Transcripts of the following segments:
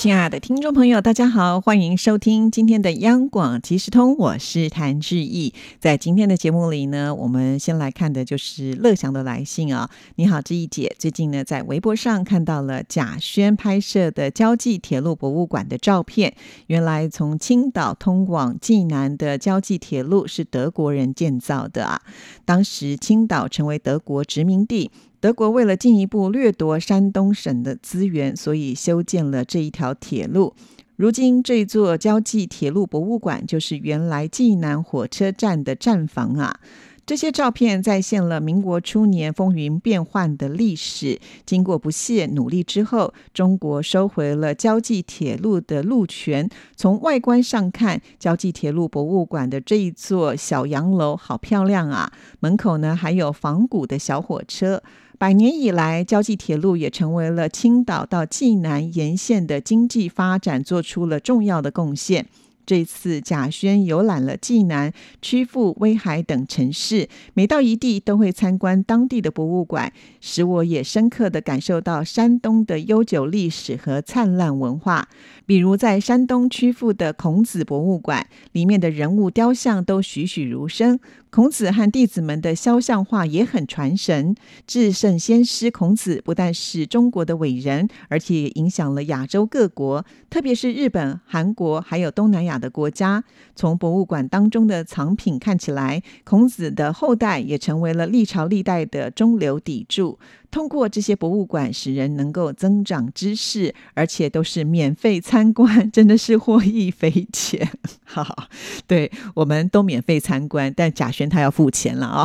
亲爱的听众朋友，大家好，欢迎收听今天的央广即时通，我是谭志毅。在今天的节目里呢，我们先来看的就是乐祥的来信啊。你好，志毅姐，最近呢在微博上看到了贾轩拍摄的交际铁路博物馆的照片。原来从青岛通往济南的交际铁路是德国人建造的啊。当时青岛成为德国殖民地。德国为了进一步掠夺山东省的资源，所以修建了这一条铁路。如今，这座交际铁路博物馆就是原来济南火车站的站房啊。这些照片再现了民国初年风云变幻的历史。经过不懈努力之后，中国收回了交际铁路的路权。从外观上看，交际铁路博物馆的这一座小洋楼好漂亮啊！门口呢还有仿古的小火车。百年以来，交际铁路也成为了青岛到济南沿线的经济发展做出了重要的贡献。这次贾轩游览了济南、曲阜、威海等城市，每到一地都会参观当地的博物馆，使我也深刻的感受到山东的悠久历史和灿烂文化。比如在山东曲阜的孔子博物馆，里面的人物雕像都栩栩如生。孔子和弟子们的肖像画也很传神。至圣先师孔子不但是中国的伟人，而且也影响了亚洲各国，特别是日本、韩国还有东南亚的国家。从博物馆当中的藏品看起来，孔子的后代也成为了历朝历代的中流砥柱。通过这些博物馆，使人能够增长知识，而且都是免费参观，真的是获益匪浅。好，对，我们都免费参观，但贾轩他要付钱了啊。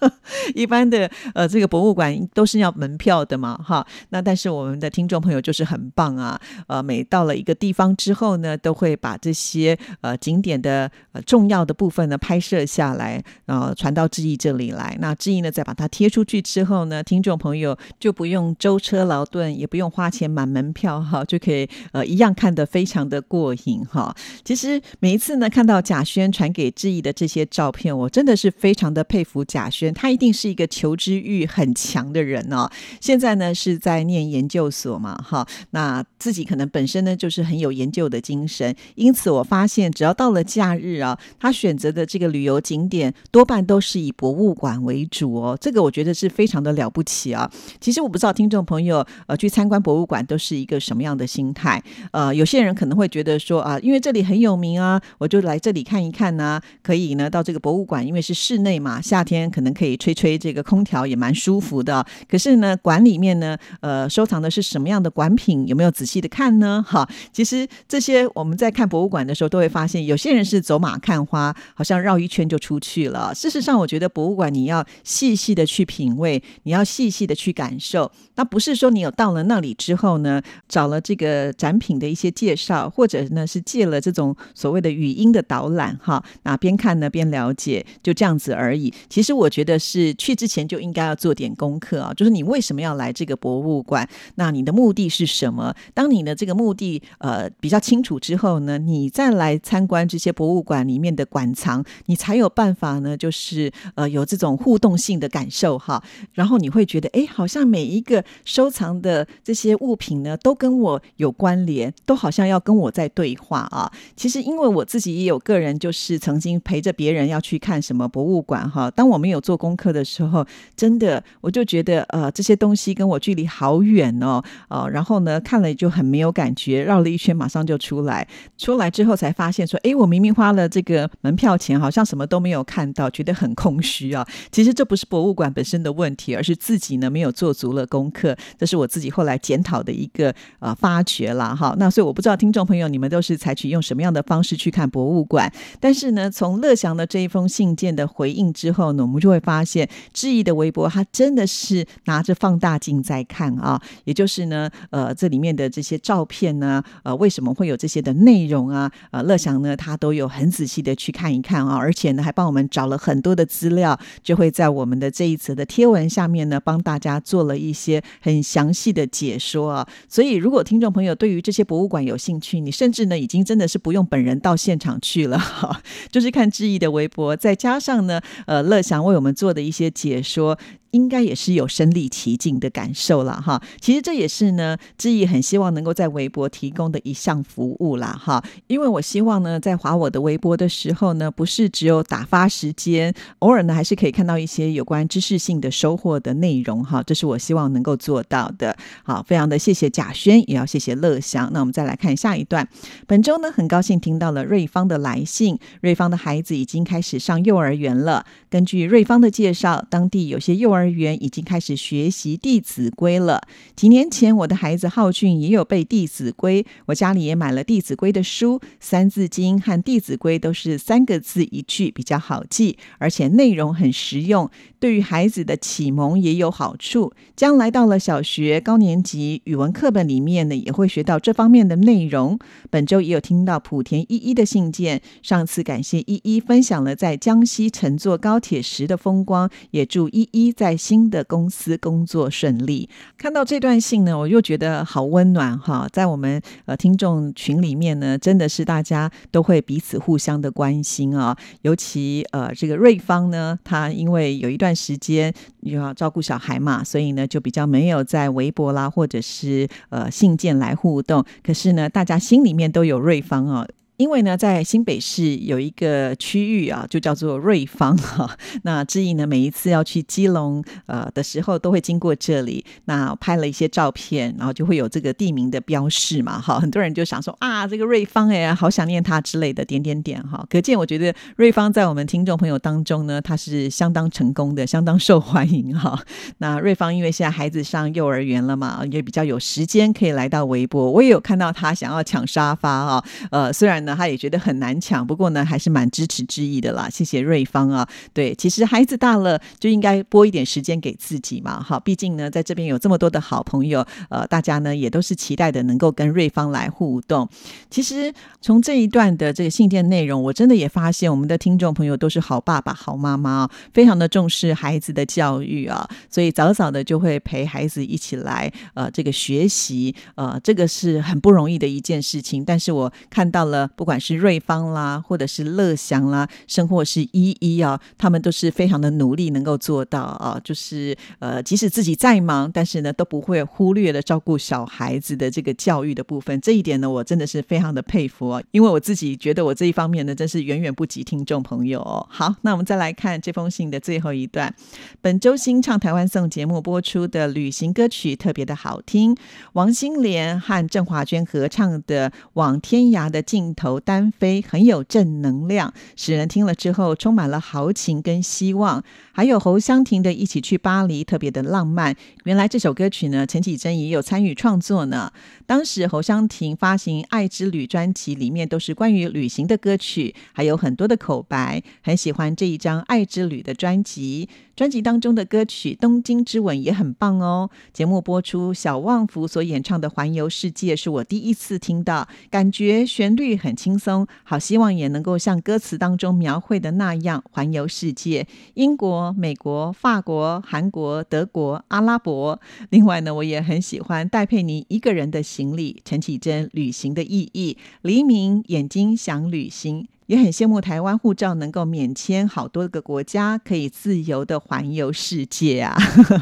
一般的呃，这个博物馆都是要门票的嘛，哈。那但是我们的听众朋友就是很棒啊，呃，每到了一个地方之后呢，都会把这些呃景点的呃重要的部分呢拍摄下来，然后传到志毅这里来。那志毅呢再把它贴出去之后呢，听众朋友就不用舟车劳顿，也不用花钱买门票哈，就可以呃一样看得非常的过瘾哈。其实每一次呢看到贾轩传给志毅的这些照片，我真的是非常的佩服贾轩。他一定是一个求知欲很强的人哦。现在呢是在念研究所嘛，哈，那自己可能本身呢就是很有研究的精神，因此我发现只要到了假日啊，他选择的这个旅游景点多半都是以博物馆为主哦。这个我觉得是非常的了不起啊。其实我不知道听众朋友呃去参观博物馆都是一个什么样的心态，呃，有些人可能会觉得说啊，因为这里很有名啊，我就来这里看一看呢，可以呢到这个博物馆，因为是室内嘛，夏天可能。可以吹吹这个空调也蛮舒服的，可是呢，馆里面呢，呃，收藏的是什么样的馆品？有没有仔细的看呢？哈，其实这些我们在看博物馆的时候，都会发现有些人是走马看花，好像绕一圈就出去了。事实上，我觉得博物馆你要细细的去品味，你要细细的去感受。那不是说你有到了那里之后呢，找了这个展品的一些介绍，或者呢是借了这种所谓的语音的导览，哈，那边看呢边了解，就这样子而已。其实我。觉得的是去之前就应该要做点功课啊，就是你为什么要来这个博物馆？那你的目的是什么？当你的这个目的呃比较清楚之后呢，你再来参观这些博物馆里面的馆藏，你才有办法呢，就是呃有这种互动性的感受哈。然后你会觉得，哎，好像每一个收藏的这些物品呢，都跟我有关联，都好像要跟我在对话啊。其实因为我自己也有个人，就是曾经陪着别人要去看什么博物馆哈，当我们有。做功课的时候，真的我就觉得呃这些东西跟我距离好远哦，呃，然后呢看了就很没有感觉，绕了一圈马上就出来，出来之后才发现说，哎，我明明花了这个门票钱，好像什么都没有看到，觉得很空虚啊。其实这不是博物馆本身的问题，而是自己呢没有做足了功课，这是我自己后来检讨的一个呃发掘了哈。那所以我不知道听众朋友你们都是采取用什么样的方式去看博物馆，但是呢，从乐祥的这一封信件的回应之后呢，我们就会。发现，志毅的微博他真的是拿着放大镜在看啊，也就是呢，呃，这里面的这些照片呢，呃，为什么会有这些的内容啊？呃，乐祥呢，他都有很仔细的去看一看啊，而且呢，还帮我们找了很多的资料，就会在我们的这一则的贴文下面呢，帮大家做了一些很详细的解说啊。所以，如果听众朋友对于这些博物馆有兴趣，你甚至呢，已经真的是不用本人到现场去了，哈，就是看志毅的微博，再加上呢，呃，乐祥为我们做的一些解说。应该也是有身临其境的感受了哈。其实这也是呢，志毅很希望能够在微博提供的一项服务啦哈。因为我希望呢，在划我的微博的时候呢，不是只有打发时间，偶尔呢还是可以看到一些有关知识性的收获的内容哈。这是我希望能够做到的。好，非常的谢谢贾轩，也要谢谢乐祥。那我们再来看下一段。本周呢，很高兴听到了瑞芳的来信。瑞芳的孩子已经开始上幼儿园了。根据瑞芳的介绍，当地有些幼儿园已经开始学习《弟子规》了。几年前，我的孩子浩俊也有背《弟子规》，我家里也买了《弟子规》的书，《三字经》和《弟子规》都是三个字一句，比较好记，而且内容很实用，对于孩子的启蒙也有好处。将来到了小学高年级，语文课本里面呢也会学到这方面的内容。本周也有听到莆田依依的信件，上次感谢依依分享了在江西乘坐高铁时的风光，也祝依依在。新的公司工作顺利。看到这段信呢，我又觉得好温暖哈。在我们呃听众群里面呢，真的是大家都会彼此互相的关心啊。尤其呃这个瑞芳呢，他因为有一段时间又要照顾小孩嘛，所以呢就比较没有在微博啦或者是呃信件来互动。可是呢，大家心里面都有瑞芳啊。因为呢，在新北市有一个区域啊，就叫做瑞芳哈。那志毅呢，每一次要去基隆呃的时候，都会经过这里。那拍了一些照片，然后就会有这个地名的标示嘛哈。很多人就想说啊，这个瑞芳哎，好想念他之类的点点点哈。可见我觉得瑞芳在我们听众朋友当中呢，他是相当成功的，相当受欢迎哈。那瑞芳因为现在孩子上幼儿园了嘛，也比较有时间可以来到微博。我也有看到他想要抢沙发啊，呃，虽然。那他也觉得很难抢，不过呢，还是蛮支持之意的啦。谢谢瑞芳啊，对，其实孩子大了就应该拨一点时间给自己嘛，哈，毕竟呢，在这边有这么多的好朋友，呃，大家呢也都是期待的能够跟瑞芳来互动。其实从这一段的这个信件内容，我真的也发现我们的听众朋友都是好爸爸、好妈妈，非常的重视孩子的教育啊，所以早早的就会陪孩子一起来呃这个学习，呃，这个是很不容易的一件事情。但是我看到了。不管是瑞芳啦，或者是乐祥啦，甚或是依依啊，他们都是非常的努力，能够做到啊，就是呃，即使自己再忙，但是呢，都不会忽略了照顾小孩子的这个教育的部分。这一点呢，我真的是非常的佩服啊，因为我自己觉得我这一方面呢，真是远远不及听众朋友。好，那我们再来看这封信的最后一段。本周新唱台湾颂节目播出的旅行歌曲特别的好听，王心莲和郑华娟合唱的《往天涯的尽头》。头单飞很有正能量，使人听了之后充满了豪情跟希望。还有侯湘婷的《一起去巴黎》，特别的浪漫。原来这首歌曲呢，陈绮贞也有参与创作呢。当时侯湘婷发行《爱之旅》专辑，里面都是关于旅行的歌曲，还有很多的口白。很喜欢这一张《爱之旅》的专辑。专辑当中的歌曲《东京之吻》也很棒哦。节目播出，小旺福所演唱的《环游世界》是我第一次听到，感觉旋律很轻松，好希望也能够像歌词当中描绘的那样环游世界，英国、美国、法国、韩国、德国、阿拉伯。另外呢，我也很喜欢戴佩妮一个人的行李，陈绮贞旅行的意义，黎明眼睛想旅行。也很羡慕台湾护照能够免签好多个国家，可以自由的环游世界啊！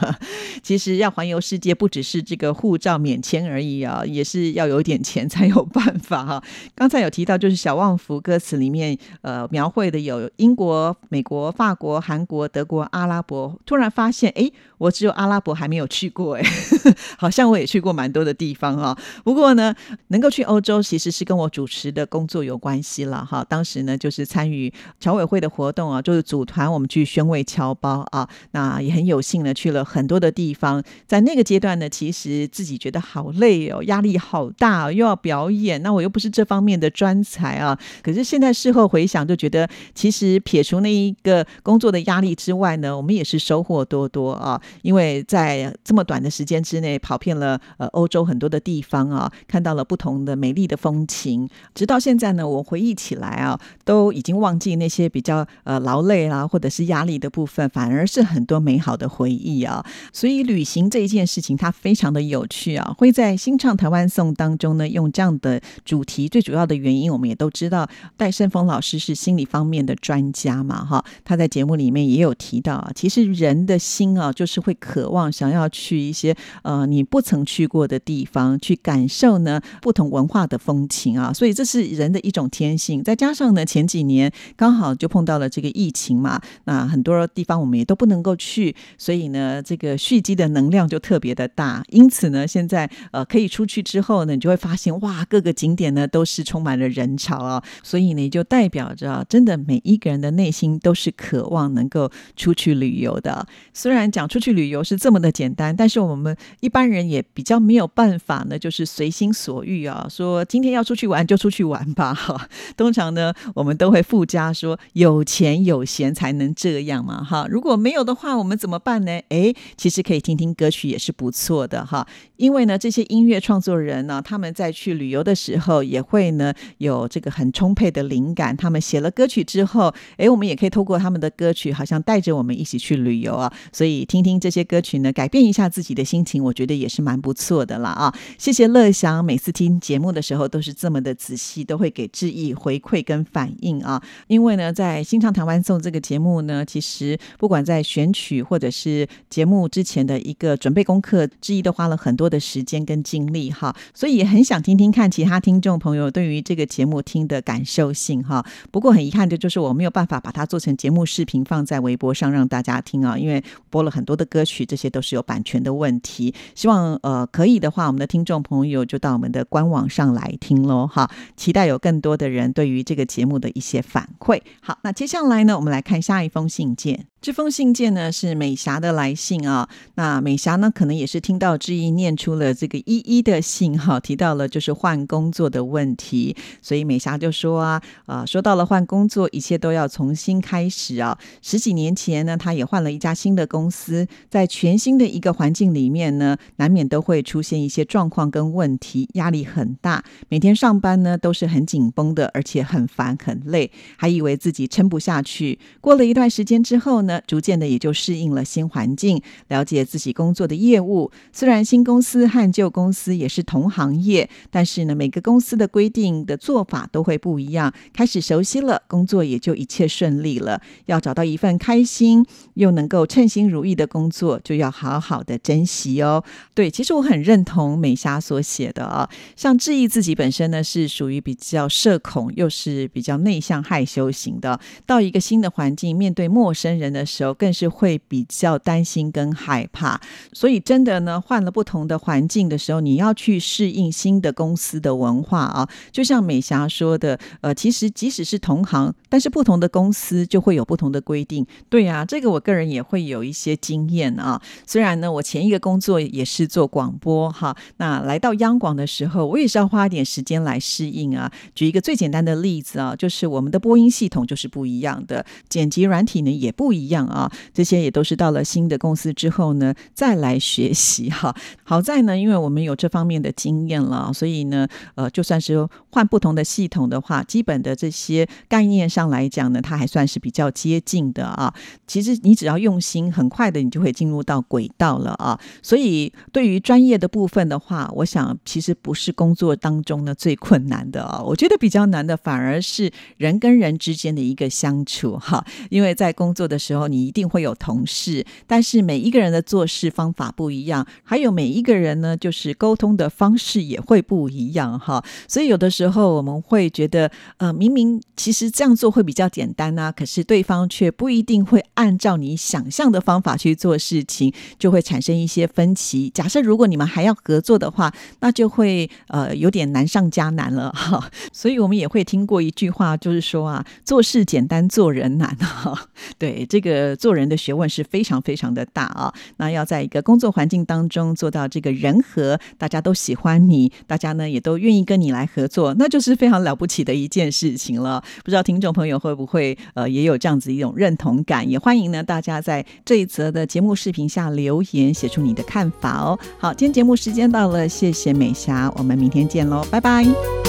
其实要环游世界，不只是这个护照免签而已啊，也是要有点钱才有办法哈。刚才有提到，就是小旺福歌词里面呃描绘的有英国、美国、法国、韩国、德国、阿拉伯。突然发现，哎。我只有阿拉伯还没有去过，哎，好像我也去过蛮多的地方啊。不过呢，能够去欧洲其实是跟我主持的工作有关系了哈。当时呢，就是参与侨委会的活动啊，就是组团我们去宣慰侨胞啊，那也很有幸呢去了很多的地方。在那个阶段呢，其实自己觉得好累哦，压力好大，又要表演，那我又不是这方面的专才啊。可是现在事后回想，就觉得其实撇除那一个工作的压力之外呢，我们也是收获多多啊。因为在这么短的时间之内，跑遍了呃欧洲很多的地方啊，看到了不同的美丽的风情。直到现在呢，我回忆起来啊，都已经忘记那些比较呃劳累啦，或者是压力的部分，反而是很多美好的回忆啊。所以旅行这一件事情，它非常的有趣啊。会在新唱台湾颂当中呢，用这样的主题，最主要的原因，我们也都知道，戴胜峰老师是心理方面的专家嘛，哈。他在节目里面也有提到啊，其实人的心啊，就是是会渴望想要去一些呃你不曾去过的地方，去感受呢不同文化的风情啊。所以这是人的一种天性。再加上呢，前几年刚好就碰到了这个疫情嘛，那很多地方我们也都不能够去，所以呢，这个蓄积的能量就特别的大。因此呢，现在呃可以出去之后呢，你就会发现哇，各个景点呢都是充满了人潮啊。所以呢，就代表着真的每一个人的内心都是渴望能够出去旅游的。虽然讲出去旅游是这么的简单，但是我们一般人也比较没有办法呢，就是随心所欲啊，说今天要出去玩就出去玩吧。哈，通常呢，我们都会附加说有钱有闲才能这样嘛。哈，如果没有的话，我们怎么办呢？哎，其实可以听听歌曲也是不错的哈。因为呢，这些音乐创作人呢，他们在去旅游的时候也会呢有这个很充沛的灵感。他们写了歌曲之后，哎，我们也可以透过他们的歌曲，好像带着我们一起去旅游啊。所以听听这些歌曲呢，改变一下自己的心情，我觉得也是蛮不错的啦啊！谢谢乐祥，每次听节目的时候都是这么的仔细，都会给致意回馈跟反应啊。因为呢，在新唱台湾颂这个节目呢，其实不管在选曲或者是节目之前的一个准备功课，致意都花了很多的时间跟精力哈。所以也很想听听看其他听众朋友对于这个节目听的感受性哈。不过很遗憾的就是我没有办法把它做成节目视频放在微博上让大家听啊，因为。播了很多的歌曲，这些都是有版权的问题。希望呃可以的话，我们的听众朋友就到我们的官网上来听喽哈。期待有更多的人对于这个节目的一些反馈。好，那接下来呢，我们来看下一封信件。这封信件呢是美霞的来信啊。那美霞呢，可能也是听到志毅念出了这个依依的信哈，提到了就是换工作的问题，所以美霞就说啊啊，说到了换工作，一切都要重新开始啊。十几年前呢，他也换了一家新的公司，在全新的一个环境里面呢，难免都会出现一些状况跟问题，压力很大。每天上班呢都是很紧绷的，而且很烦很累，还以为自己撑不下去。过了一段时间之后呢。逐渐的也就适应了新环境，了解自己工作的业务。虽然新公司和旧公司也是同行业，但是呢，每个公司的规定的做法都会不一样。开始熟悉了，工作也就一切顺利了。要找到一份开心又能够称心如意的工作，就要好好的珍惜哦。对，其实我很认同美霞所写的啊，像志毅自己本身呢是属于比较社恐，又是比较内向害羞型的，到一个新的环境，面对陌生人的。时候更是会比较担心跟害怕，所以真的呢，换了不同的环境的时候，你要去适应新的公司的文化啊。就像美霞说的，呃，其实即使是同行，但是不同的公司就会有不同的规定。对啊，这个我个人也会有一些经验啊。虽然呢，我前一个工作也是做广播哈，那来到央广的时候，我也是要花点时间来适应啊。举一个最简单的例子啊，就是我们的播音系统就是不一样的，剪辑软体呢也不一样。样啊，这些也都是到了新的公司之后呢，再来学习哈。好在呢，因为我们有这方面的经验了，所以呢，呃，就算是换不同的系统的话，基本的这些概念上来讲呢，它还算是比较接近的啊。其实你只要用心，很快的你就会进入到轨道了啊。所以对于专业的部分的话，我想其实不是工作当中呢最困难的啊。我觉得比较难的反而是人跟人之间的一个相处哈，因为在工作的时候。时候，你一定会有同事，但是每一个人的做事方法不一样，还有每一个人呢，就是沟通的方式也会不一样哈。所以有的时候我们会觉得，呃，明明其实这样做会比较简单啊，可是对方却不一定会按照你想象的方法去做事情，就会产生一些分歧。假设如果你们还要合作的话，那就会呃有点难上加难了哈。所以我们也会听过一句话，就是说啊，做事简单，做人难哈。对，这个做人的学问是非常非常的大啊。那要在一个工作环境当中做到这个人和，大家都喜欢你，大家呢也都愿意跟你来合作，那就是非常了不起的一件事情了。不知道听众朋友会不会呃也有这样子一种认同感？也欢迎呢大家在这一则的节目视频下留言，写出你的看法哦。好，今天节目时间到了，谢谢美霞，我们明天见喽，拜拜。